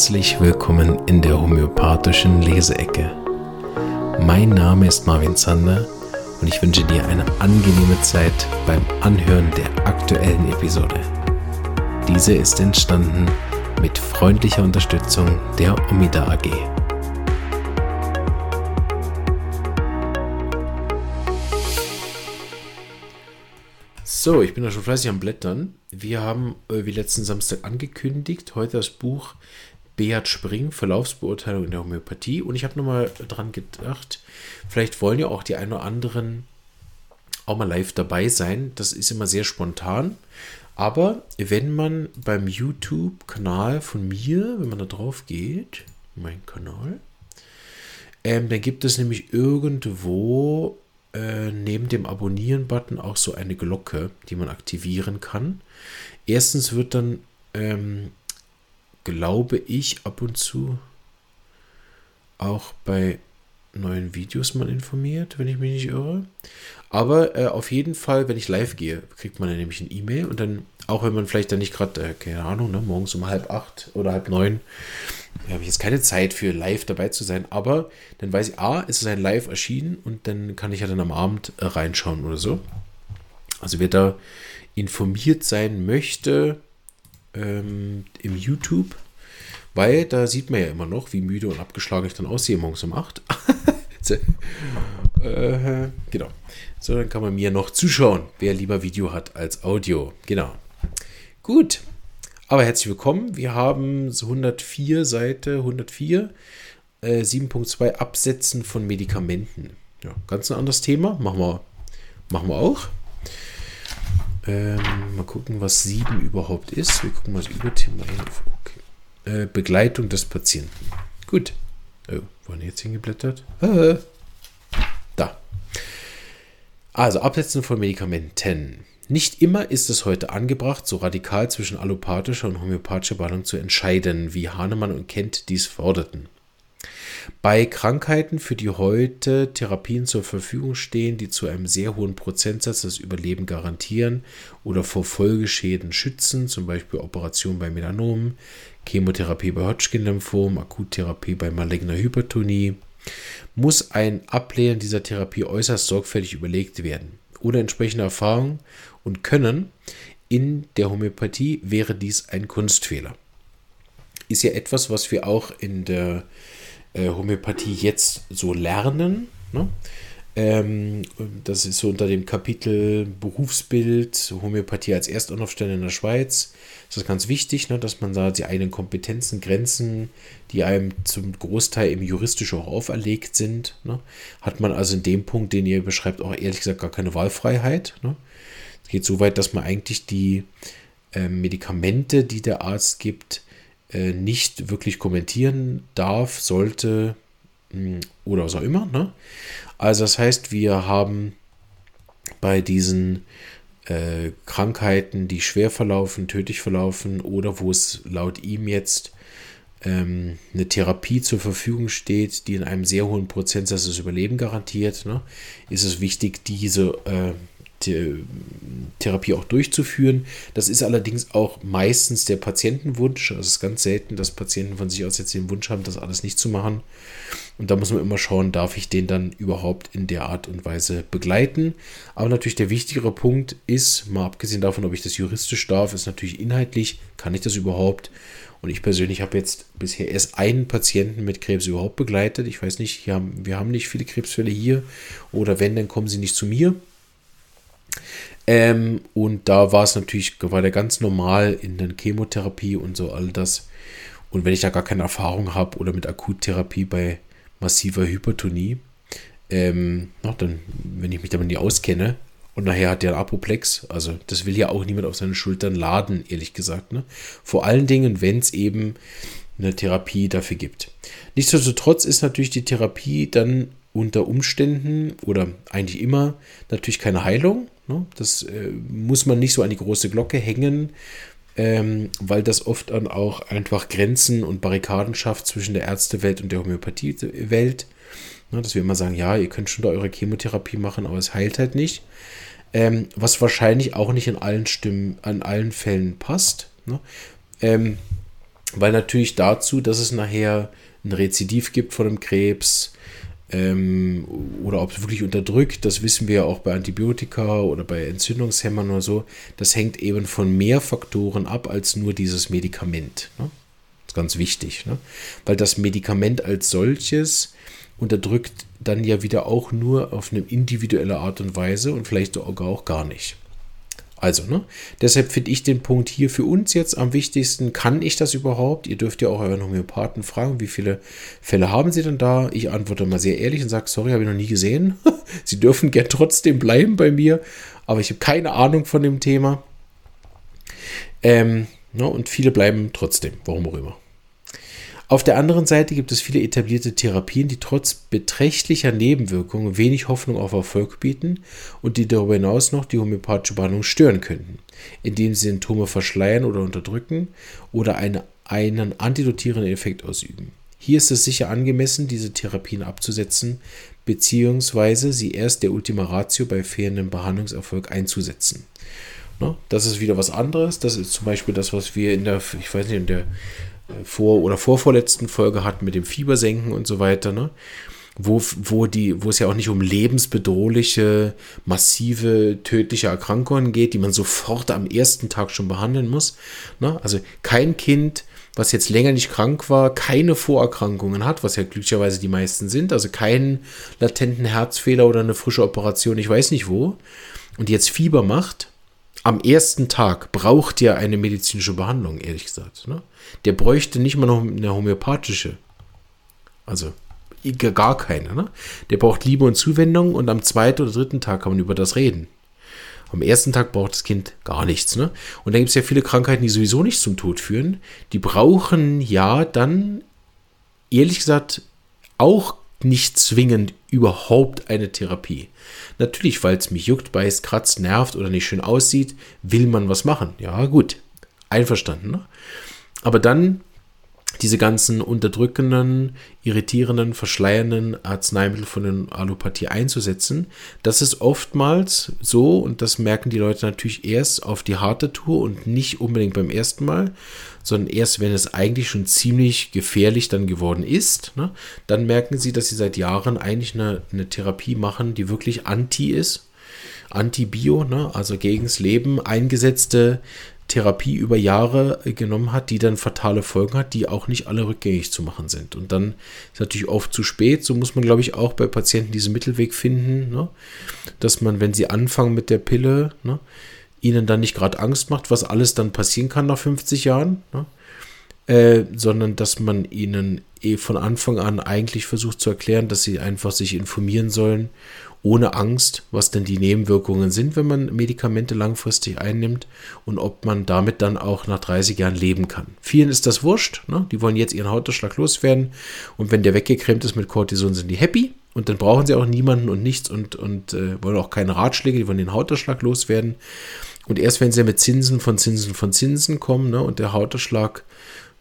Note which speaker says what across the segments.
Speaker 1: Herzlich willkommen in der homöopathischen Leseecke. Mein Name ist Marvin Zander und ich wünsche dir eine angenehme Zeit beim Anhören der aktuellen Episode. Diese ist entstanden mit freundlicher Unterstützung der Omida AG. So, ich bin da schon fleißig am Blättern. Wir haben, äh, wie letzten Samstag angekündigt, heute das Buch Beat Spring, Verlaufsbeurteilung in der Homöopathie. Und ich habe nochmal dran gedacht, vielleicht wollen ja auch die ein oder anderen auch mal live dabei sein. Das ist immer sehr spontan. Aber wenn man beim YouTube-Kanal von mir, wenn man da drauf geht, mein Kanal, ähm, dann gibt es nämlich irgendwo äh, neben dem Abonnieren-Button auch so eine Glocke, die man aktivieren kann. Erstens wird dann, ähm, glaube ich, ab und zu auch bei neuen Videos mal informiert, wenn ich mich nicht irre. Aber äh, auf jeden Fall, wenn ich live gehe, kriegt man dann nämlich ein E-Mail und dann, auch wenn man vielleicht dann nicht gerade, äh, keine Ahnung, ne, morgens um halb acht oder halb neun, habe ich jetzt keine Zeit für live dabei zu sein, aber dann weiß ich, ah, es ist ein Live erschienen und dann kann ich ja dann am Abend äh, reinschauen oder so. Also wer da informiert sein möchte ähm, im YouTube, weil da sieht man ja immer noch, wie müde und abgeschlagen ich dann aussehe morgens um 8. äh, genau. So, dann kann man mir noch zuschauen, wer lieber Video hat als Audio. Genau. Gut. Aber herzlich willkommen. Wir haben 104 Seite 104, äh, 7.2 Absetzen von Medikamenten. Ja, ganz ein anderes Thema. Machen wir, machen wir auch. Ähm, mal gucken, was 7 überhaupt ist. Wir gucken mal das Überthema. Okay. Äh, Begleitung des Patienten. Gut. Oh, wo haben jetzt hingeblättert? Ah, da. Also, Absetzen von Medikamenten. Nicht immer ist es heute angebracht, so radikal zwischen allopathischer und homöopathischer Behandlung zu entscheiden, wie Hahnemann und Kent dies forderten. Bei Krankheiten, für die heute Therapien zur Verfügung stehen, die zu einem sehr hohen Prozentsatz das Überleben garantieren oder vor Folgeschäden schützen, zum Beispiel Operation bei Melanomen, Chemotherapie bei Hodgkin-Lymphom, Akuttherapie bei maligner Hypertonie, muss ein Ablehnen dieser Therapie äußerst sorgfältig überlegt werden. Ohne entsprechende Erfahrung und Können in der Homöopathie wäre dies ein Kunstfehler. Ist ja etwas, was wir auch in der äh, Homöopathie jetzt so lernen. Ne? Ähm, das ist so unter dem Kapitel Berufsbild, Homöopathie als Erstanlaufstelle in der Schweiz. Das ist ganz wichtig, ne, dass man da die eigenen Kompetenzen, Grenzen, die einem zum Großteil im juristisch auch auferlegt sind, ne, hat man also in dem Punkt, den ihr beschreibt, auch ehrlich gesagt gar keine Wahlfreiheit. Ne. Es geht so weit, dass man eigentlich die äh, Medikamente, die der Arzt gibt, äh, nicht wirklich kommentieren darf, sollte hm, oder was auch immer. Ne? Also das heißt, wir haben bei diesen äh, Krankheiten, die schwer verlaufen, tödlich verlaufen oder wo es laut ihm jetzt ähm, eine Therapie zur Verfügung steht, die in einem sehr hohen Prozentsatz das Überleben garantiert, ne, ist es wichtig, diese äh, Therapie auch durchzuführen. Das ist allerdings auch meistens der Patientenwunsch. Also es ist ganz selten, dass Patienten von sich aus jetzt den Wunsch haben, das alles nicht zu machen. Und da muss man immer schauen, darf ich den dann überhaupt in der Art und Weise begleiten. Aber natürlich der wichtigere Punkt ist, mal abgesehen davon, ob ich das juristisch darf, ist natürlich inhaltlich, kann ich das überhaupt? Und ich persönlich habe jetzt bisher erst einen Patienten mit Krebs überhaupt begleitet. Ich weiß nicht, wir haben nicht viele Krebsfälle hier. Oder wenn, dann kommen sie nicht zu mir. Ähm, und da war es natürlich, war der ganz normal in der Chemotherapie und so all das. Und wenn ich da gar keine Erfahrung habe oder mit Akuttherapie bei massiver Hypertonie, ähm, na, dann, wenn ich mich damit nicht auskenne, und nachher hat der Apoplex, also das will ja auch niemand auf seinen Schultern laden, ehrlich gesagt. Ne? Vor allen Dingen, wenn es eben eine Therapie dafür gibt. Nichtsdestotrotz ist natürlich die Therapie dann unter Umständen oder eigentlich immer natürlich keine Heilung. Ne? Das äh, muss man nicht so an die große Glocke hängen, ähm, weil das oft dann auch einfach Grenzen und Barrikaden schafft zwischen der Ärztewelt und der Homöopathiewelt. Ne? Dass wir immer sagen, ja, ihr könnt schon da eure Chemotherapie machen, aber es heilt halt nicht. Ähm, was wahrscheinlich auch nicht in allen Stimmen, an allen Fällen passt. Ne? Ähm, weil natürlich dazu, dass es nachher ein Rezidiv gibt von dem Krebs ähm, oder ob es wirklich unterdrückt, das wissen wir ja auch bei Antibiotika oder bei Entzündungshämmern oder so. Das hängt eben von mehr Faktoren ab als nur dieses Medikament. Ne? Das ist ganz wichtig, ne? weil das Medikament als solches unterdrückt dann ja wieder auch nur auf eine individuelle Art und Weise und vielleicht sogar auch gar nicht. Also, ne? Deshalb finde ich den Punkt hier für uns jetzt am wichtigsten. Kann ich das überhaupt? Ihr dürft ja auch euren Homöopathen fragen, wie viele Fälle haben Sie denn da? Ich antworte mal sehr ehrlich und sage, sorry, habe ich noch nie gesehen. Sie dürfen gern trotzdem bleiben bei mir, aber ich habe keine Ahnung von dem Thema. Ähm, ne? Und viele bleiben trotzdem, warum auch immer. Auf der anderen Seite gibt es viele etablierte Therapien, die trotz beträchtlicher Nebenwirkungen wenig Hoffnung auf Erfolg bieten und die darüber hinaus noch die homöopathische Behandlung stören könnten, indem sie Symptome verschleiern oder unterdrücken oder eine, einen antidotierenden Effekt ausüben. Hier ist es sicher angemessen, diese Therapien abzusetzen, beziehungsweise sie erst der Ultima Ratio bei fehlendem Behandlungserfolg einzusetzen. Das ist wieder was anderes. Das ist zum Beispiel das, was wir in der, ich weiß nicht, in der vor- oder vorvorletzten Folge hatten mit dem Fiebersenken und so weiter, ne? Wo, wo, die, wo es ja auch nicht um lebensbedrohliche, massive, tödliche Erkrankungen geht, die man sofort am ersten Tag schon behandeln muss. Ne? Also kein Kind, was jetzt länger nicht krank war, keine Vorerkrankungen hat, was ja glücklicherweise die meisten sind, also keinen latenten Herzfehler oder eine frische Operation, ich weiß nicht wo, und jetzt Fieber macht, am ersten Tag braucht ja eine medizinische Behandlung, ehrlich gesagt. Ne? Der bräuchte nicht mal noch eine homöopathische. Also gar keine. Ne? Der braucht Liebe und Zuwendung und am zweiten oder dritten Tag kann man über das reden. Am ersten Tag braucht das Kind gar nichts. Ne? Und dann gibt es ja viele Krankheiten, die sowieso nicht zum Tod führen. Die brauchen ja dann, ehrlich gesagt, auch nicht zwingend überhaupt eine Therapie. Natürlich, weil es mich juckt, beißt, kratzt, nervt oder nicht schön aussieht, will man was machen. Ja, gut. Einverstanden. Ne? Aber dann diese ganzen unterdrückenden, irritierenden, verschleiernden Arzneimittel von der Allopathie einzusetzen. Das ist oftmals so und das merken die Leute natürlich erst auf die harte Tour und nicht unbedingt beim ersten Mal, sondern erst, wenn es eigentlich schon ziemlich gefährlich dann geworden ist. Ne? Dann merken sie, dass sie seit Jahren eigentlich eine, eine Therapie machen, die wirklich anti ist. Anti-Bio, ne? also gegens Leben eingesetzte Therapie über Jahre genommen hat, die dann fatale Folgen hat, die auch nicht alle rückgängig zu machen sind. Und dann ist natürlich oft zu spät. So muss man, glaube ich, auch bei Patienten diesen Mittelweg finden, ne? dass man, wenn sie anfangen mit der Pille, ne, ihnen dann nicht gerade Angst macht, was alles dann passieren kann nach 50 Jahren, ne? äh, sondern dass man ihnen eh von Anfang an eigentlich versucht zu erklären, dass sie einfach sich informieren sollen ohne Angst, was denn die Nebenwirkungen sind, wenn man Medikamente langfristig einnimmt und ob man damit dann auch nach 30 Jahren leben kann. Vielen ist das wurscht, ne? die wollen jetzt ihren Hautausschlag loswerden und wenn der weggecremt ist mit Cortison, sind die happy und dann brauchen sie auch niemanden und nichts und, und äh, wollen auch keine Ratschläge, die wollen den Hautausschlag loswerden. Und erst wenn sie mit Zinsen von Zinsen von Zinsen kommen ne, und der Hautausschlag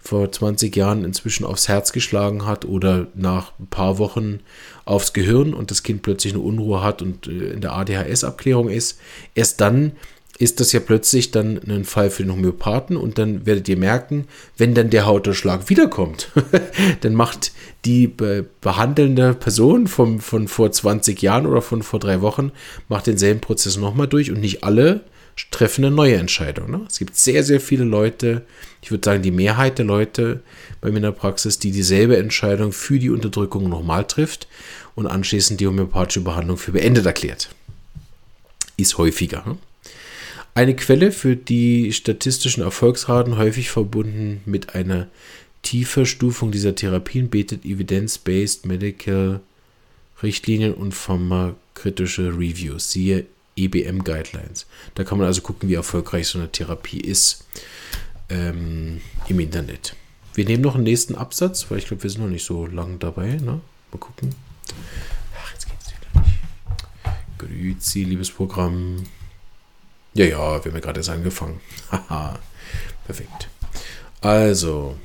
Speaker 1: vor 20 Jahren inzwischen aufs Herz geschlagen hat oder nach ein paar Wochen aufs Gehirn und das Kind plötzlich eine Unruhe hat und äh, in der ADHS-Abklärung ist, erst dann ist das ja plötzlich dann ein Fall für den Homöopathen und dann werdet ihr merken, wenn dann der Hautausschlag wiederkommt, dann macht die be behandelnde Person vom, von vor 20 Jahren oder von vor drei Wochen, macht denselben Prozess nochmal durch und nicht alle treffen eine neue Entscheidung. Ne? Es gibt sehr, sehr viele Leute, ich würde sagen, die Mehrheit der Leute bei mir in der Praxis, die dieselbe Entscheidung für die Unterdrückung nochmal trifft und anschließend die homöopathische Behandlung für beendet erklärt. Ist häufiger. Ne? Eine Quelle für die statistischen Erfolgsraten, häufig verbunden mit einer Tieferstufung dieser Therapien, bietet Evidence-Based Medical Richtlinien und pharmakritische Reviews. Siehe EBM Guidelines. Da kann man also gucken, wie erfolgreich so eine Therapie ist ähm, im Internet. Wir nehmen noch einen nächsten Absatz, weil ich glaube, wir sind noch nicht so lang dabei. Ne? Mal gucken. Ach, jetzt geht es wieder nicht. Grüezi, liebes Programm. Ja, ja, wir haben ja gerade erst angefangen. Haha, perfekt. Also,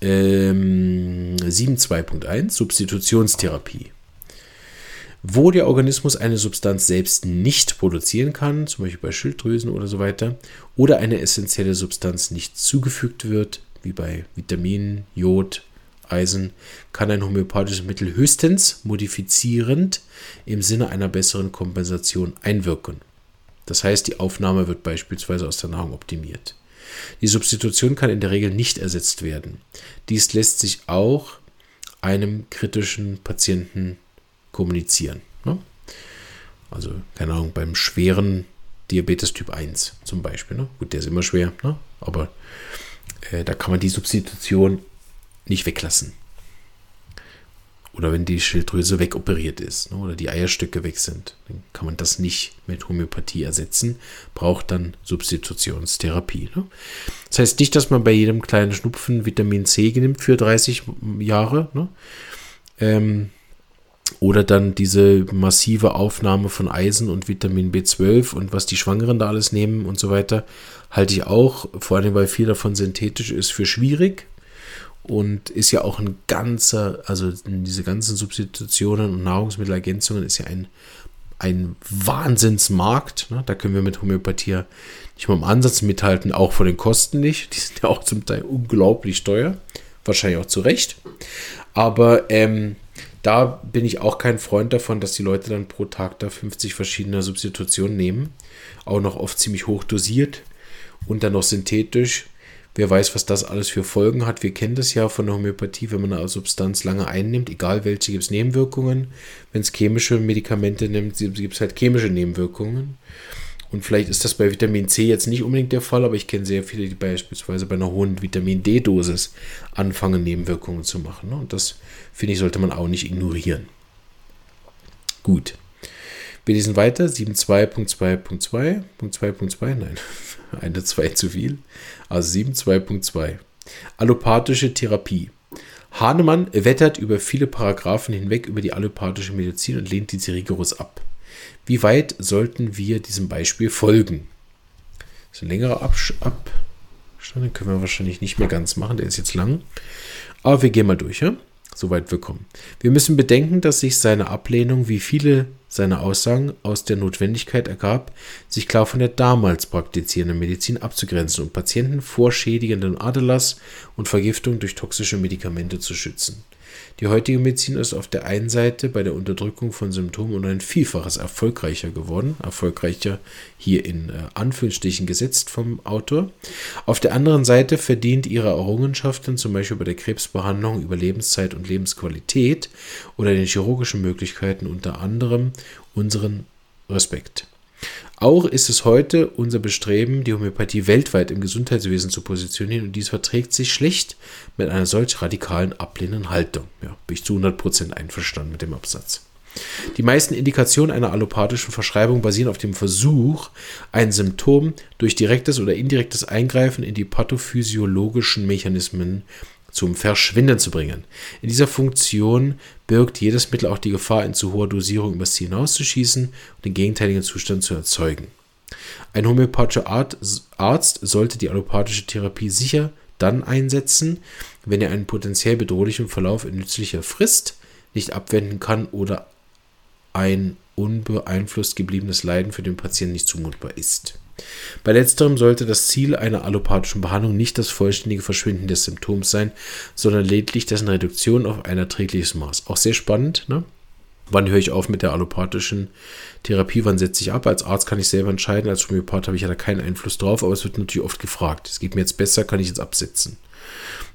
Speaker 1: ähm, 7.2.1 Substitutionstherapie. Wo der Organismus eine Substanz selbst nicht produzieren kann, zum Beispiel bei Schilddrüsen oder so weiter, oder eine essentielle Substanz nicht zugefügt wird, wie bei Vitaminen, Jod, Eisen, kann ein homöopathisches Mittel höchstens modifizierend im Sinne einer besseren Kompensation einwirken. Das heißt, die Aufnahme wird beispielsweise aus der Nahrung optimiert. Die Substitution kann in der Regel nicht ersetzt werden. Dies lässt sich auch einem kritischen Patienten kommunizieren. Ne? Also, keine Ahnung, beim schweren Diabetes Typ 1 zum Beispiel. Ne? Gut, der ist immer schwer, ne? aber äh, da kann man die Substitution nicht weglassen. Oder wenn die Schilddrüse wegoperiert ist ne, oder die Eierstöcke weg sind, dann kann man das nicht mit Homöopathie ersetzen, braucht dann Substitutionstherapie. Ne? Das heißt nicht, dass man bei jedem kleinen Schnupfen Vitamin C nimmt für 30 Jahre. Ne? Ähm, oder dann diese massive Aufnahme von Eisen und Vitamin B12 und was die Schwangeren da alles nehmen und so weiter, halte ich auch, vor allem weil viel davon synthetisch ist, für schwierig und ist ja auch ein ganzer, also diese ganzen Substitutionen und Nahrungsmittelergänzungen ist ja ein, ein Wahnsinnsmarkt. Ne? Da können wir mit Homöopathie nicht mal im Ansatz mithalten, auch von den Kosten nicht. Die sind ja auch zum Teil unglaublich teuer. Wahrscheinlich auch zu Recht. Aber ähm, da bin ich auch kein Freund davon, dass die Leute dann pro Tag da 50 verschiedene Substitutionen nehmen. Auch noch oft ziemlich hoch dosiert und dann noch synthetisch. Wer weiß, was das alles für Folgen hat. Wir kennen das ja von der Homöopathie, wenn man eine Substanz lange einnimmt, egal welche, gibt es Nebenwirkungen. Wenn es chemische Medikamente nimmt, gibt es halt chemische Nebenwirkungen. Und vielleicht ist das bei Vitamin C jetzt nicht unbedingt der Fall, aber ich kenne sehr viele, die beispielsweise bei einer hohen Vitamin D-Dosis anfangen, Nebenwirkungen zu machen. Ne? Und das, finde ich, sollte man auch nicht ignorieren. Gut. Wir lesen weiter. 7.2.2.2.2.2. Nein, eine 2 zu viel. Also 7.2.2. Allopathische Therapie. Hahnemann wettert über viele Paragraphen hinweg über die allopathische Medizin und lehnt diese rigoros ab. Wie weit sollten wir diesem Beispiel folgen? Das ist ein längerer Abstand, den können wir wahrscheinlich nicht mehr ganz machen, der ist jetzt lang. Aber wir gehen mal durch, ja? Soweit wir kommen. Wir müssen bedenken, dass sich seine Ablehnung wie viele seine Aussagen aus der Notwendigkeit ergab, sich klar von der damals praktizierenden Medizin abzugrenzen und Patienten vor schädigenden Aderlass und Vergiftung durch toxische Medikamente zu schützen. Die heutige Medizin ist auf der einen Seite bei der Unterdrückung von Symptomen um ein Vielfaches erfolgreicher geworden, erfolgreicher hier in äh, Anführungsstrichen gesetzt vom Autor. Auf der anderen Seite verdient ihre Errungenschaften, zum Beispiel bei der Krebsbehandlung, über Lebenszeit und Lebensqualität oder den chirurgischen Möglichkeiten unter anderem unseren Respekt. Auch ist es heute unser Bestreben, die Homöopathie weltweit im Gesundheitswesen zu positionieren und dies verträgt sich schlecht mit einer solch radikalen ablehnenden Haltung. Ja, bin ich zu 100% einverstanden mit dem Absatz. Die meisten Indikationen einer allopathischen Verschreibung basieren auf dem Versuch, ein Symptom durch direktes oder indirektes Eingreifen in die pathophysiologischen Mechanismen zum Verschwinden zu bringen. In dieser Funktion birgt jedes Mittel auch die Gefahr, in zu hoher Dosierung übers Ziel hinauszuschießen und den gegenteiligen Zustand zu erzeugen. Ein homöopathischer Arzt sollte die allopathische Therapie sicher dann einsetzen, wenn er einen potenziell bedrohlichen Verlauf in nützlicher Frist nicht abwenden kann oder ein unbeeinflusst gebliebenes Leiden für den Patienten nicht zumutbar ist. Bei letzterem sollte das Ziel einer allopathischen Behandlung nicht das vollständige Verschwinden des Symptoms sein, sondern lediglich dessen Reduktion auf ein erträgliches Maß. Auch sehr spannend, ne? Wann höre ich auf mit der allopathischen Therapie? Wann setze ich ab? Als Arzt kann ich selber entscheiden. Als Homöopath habe ich ja da keinen Einfluss drauf, aber es wird natürlich oft gefragt. Es geht mir jetzt besser, kann ich jetzt absetzen?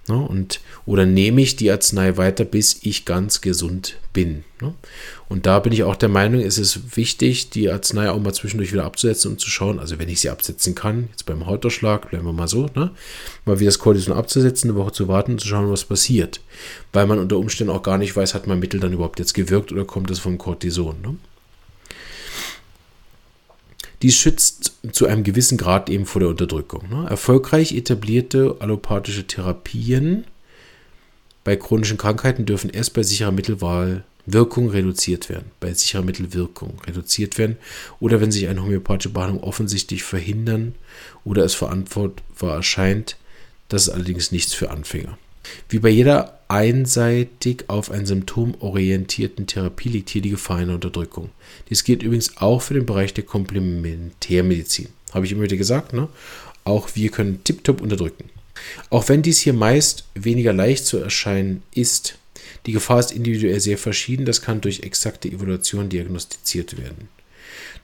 Speaker 1: Ne? Und, oder nehme ich die Arznei weiter, bis ich ganz gesund bin. Ne? Und da bin ich auch der Meinung, es ist wichtig, die Arznei auch mal zwischendurch wieder abzusetzen und zu schauen, also wenn ich sie absetzen kann, jetzt beim Hautausschlag, bleiben wir mal so, ne? mal wieder das Cortison abzusetzen, eine Woche zu warten und zu schauen, was passiert. Weil man unter Umständen auch gar nicht weiß, hat mein Mittel dann überhaupt jetzt gewirkt oder kommt es vom Cortison. Ne? Dies schützt zu einem gewissen Grad eben vor der Unterdrückung. Ne? Erfolgreich etablierte allopathische Therapien bei chronischen Krankheiten dürfen erst bei sicherer Mittelwahl Wirkung reduziert werden, bei sicherer Mittelwirkung reduziert werden oder wenn sich eine homöopathische Behandlung offensichtlich verhindern oder es verantwortbar erscheint, das ist allerdings nichts für Anfänger. Wie bei jeder einseitig auf ein Symptom orientierten Therapie liegt hier die Gefahr einer Unterdrückung. Dies gilt übrigens auch für den Bereich der Komplementärmedizin. Habe ich immer wieder gesagt, ne? Auch wir können tiptop unterdrücken. Auch wenn dies hier meist weniger leicht zu erscheinen ist, die Gefahr ist individuell sehr verschieden, das kann durch exakte Evaluation diagnostiziert werden.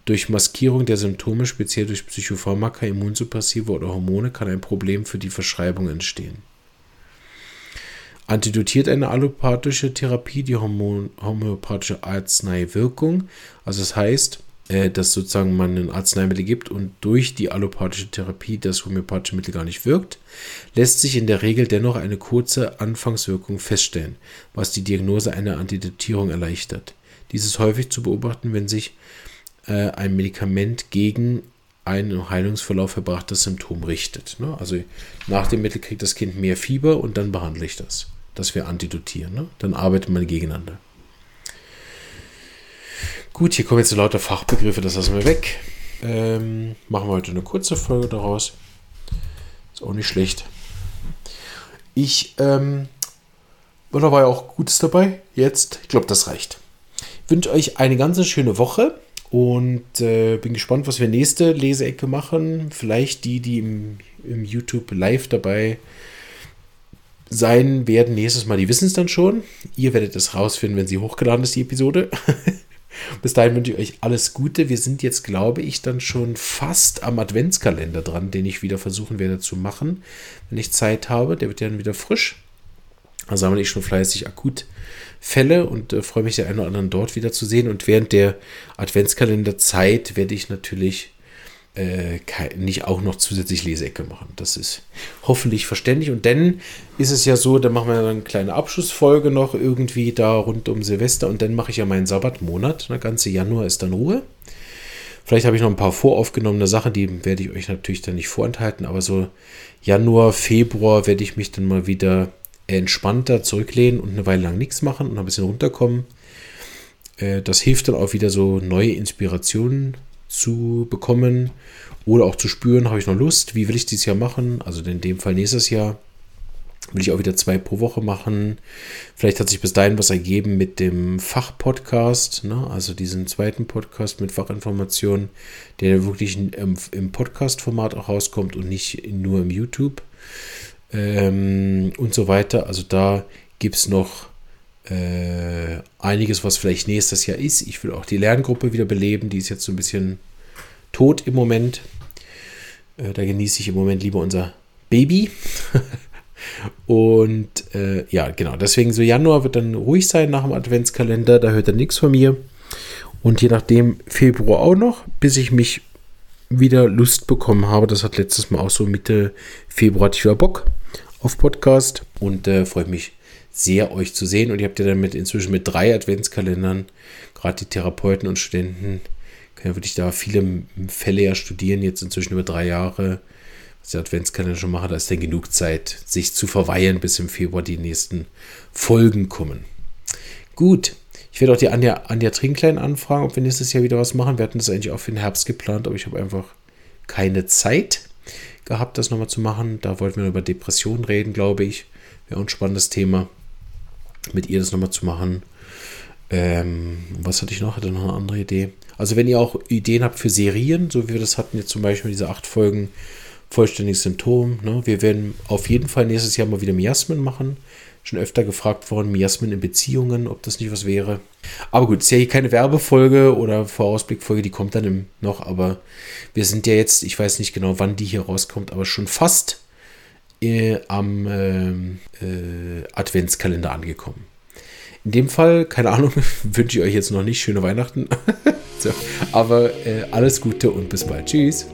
Speaker 1: Durch Maskierung der Symptome, speziell durch Psychopharmaka, Immunsuppressive oder Hormone, kann ein Problem für die Verschreibung entstehen. Antidotiert eine allopathische Therapie die homöopathische Arzneiwirkung. Also das heißt, äh, dass sozusagen man ein Arzneimittel gibt und durch die allopathische Therapie das homöopathische Mittel gar nicht wirkt, lässt sich in der Regel dennoch eine kurze Anfangswirkung feststellen, was die Diagnose einer Antidotierung erleichtert. Dies ist häufig zu beobachten, wenn sich äh, ein Medikament gegen ein im Heilungsverlauf verbrachtes Symptom richtet. Ne? Also nach dem Mittel kriegt das Kind mehr Fieber und dann behandle ich das, dass wir antidotieren. Ne? Dann arbeitet man gegeneinander. Gut, hier kommen jetzt lauter Fachbegriffe, das lassen wir weg. Ähm, machen wir heute eine kurze Folge daraus. Ist auch nicht schlecht. Ich, ähm, da war ja auch Gutes dabei. Jetzt, ich glaube, das reicht. Ich wünsche euch eine ganz schöne Woche und äh, bin gespannt, was wir nächste Leseecke machen. Vielleicht die, die im, im YouTube live dabei sein werden nächstes Mal, die wissen es dann schon. Ihr werdet es rausfinden, wenn sie hochgeladen ist, die Episode. Bis dahin wünsche ich euch alles Gute. Wir sind jetzt, glaube ich, dann schon fast am Adventskalender dran, den ich wieder versuchen werde zu machen, wenn ich Zeit habe. Der wird ja dann wieder frisch. Da sammle ich schon fleißig akut Fälle und äh, freue mich, der einen oder anderen dort wieder zu sehen. Und während der Adventskalenderzeit werde ich natürlich äh, nicht auch noch zusätzlich Leseecke machen. Das ist hoffentlich verständlich. Und dann ist es ja so, da machen wir dann eine kleine Abschlussfolge noch irgendwie da rund um Silvester und dann mache ich ja meinen Sabbatmonat. Der ganze Januar ist dann Ruhe. Vielleicht habe ich noch ein paar voraufgenommene Sachen, die werde ich euch natürlich dann nicht vorenthalten, aber so Januar, Februar werde ich mich dann mal wieder entspannter zurücklehnen und eine Weile lang nichts machen und ein bisschen runterkommen. Äh, das hilft dann auch wieder so neue Inspirationen zu bekommen oder auch zu spüren, habe ich noch Lust, wie will ich dieses Jahr machen? Also in dem Fall nächstes Jahr will ich auch wieder zwei pro Woche machen. Vielleicht hat sich bis dahin was ergeben mit dem Fachpodcast, ne? also diesen zweiten Podcast mit Fachinformationen, der wirklich im, im Podcast-Format auch rauskommt und nicht nur im YouTube ähm, und so weiter. Also da gibt es noch äh, einiges, was vielleicht nächstes Jahr ist. Ich will auch die Lerngruppe wieder beleben. Die ist jetzt so ein bisschen tot im Moment. Äh, da genieße ich im Moment lieber unser Baby. Und äh, ja, genau. Deswegen so Januar wird dann ruhig sein nach dem Adventskalender. Da hört er nichts von mir. Und je nachdem Februar auch noch, bis ich mich wieder Lust bekommen habe. Das hat letztes Mal auch so Mitte Februar ich wieder Bock auf Podcast und äh, freue mich sehr, euch zu sehen. Und ihr habt ja dann mit, inzwischen mit drei Adventskalendern, gerade die Therapeuten und Studenten, können ja wirklich da viele Fälle ja studieren, jetzt inzwischen über drei Jahre, was der Adventskalender schon macht. Da ist dann genug Zeit, sich zu verweilen, bis im Februar die nächsten Folgen kommen. Gut, ich werde auch die Anja, Anja Trinklein anfragen, ob wir nächstes Jahr wieder was machen. Wir hatten das eigentlich auch für den Herbst geplant, aber ich habe einfach keine Zeit gehabt, das nochmal zu machen. Da wollten wir über Depressionen reden, glaube ich. Wäre ein spannendes Thema mit ihr das nochmal zu machen. Ähm, was hatte ich noch? Hatte noch eine andere Idee. Also wenn ihr auch Ideen habt für Serien, so wie wir das hatten jetzt zum Beispiel diese acht Folgen vollständiges Symptom. Ne? Wir werden auf jeden Fall nächstes Jahr mal wieder Miasmen machen. Schon öfter gefragt worden, Miasmen in Beziehungen, ob das nicht was wäre. Aber gut, ist ja hier keine Werbefolge oder Vorausblickfolge, die kommt dann im, noch. Aber wir sind ja jetzt, ich weiß nicht genau, wann die hier rauskommt, aber schon fast äh, am ähm, äh, Adventskalender angekommen. In dem Fall, keine Ahnung, wünsche ich euch jetzt noch nicht schöne Weihnachten. so, aber äh, alles Gute und bis bald. Tschüss.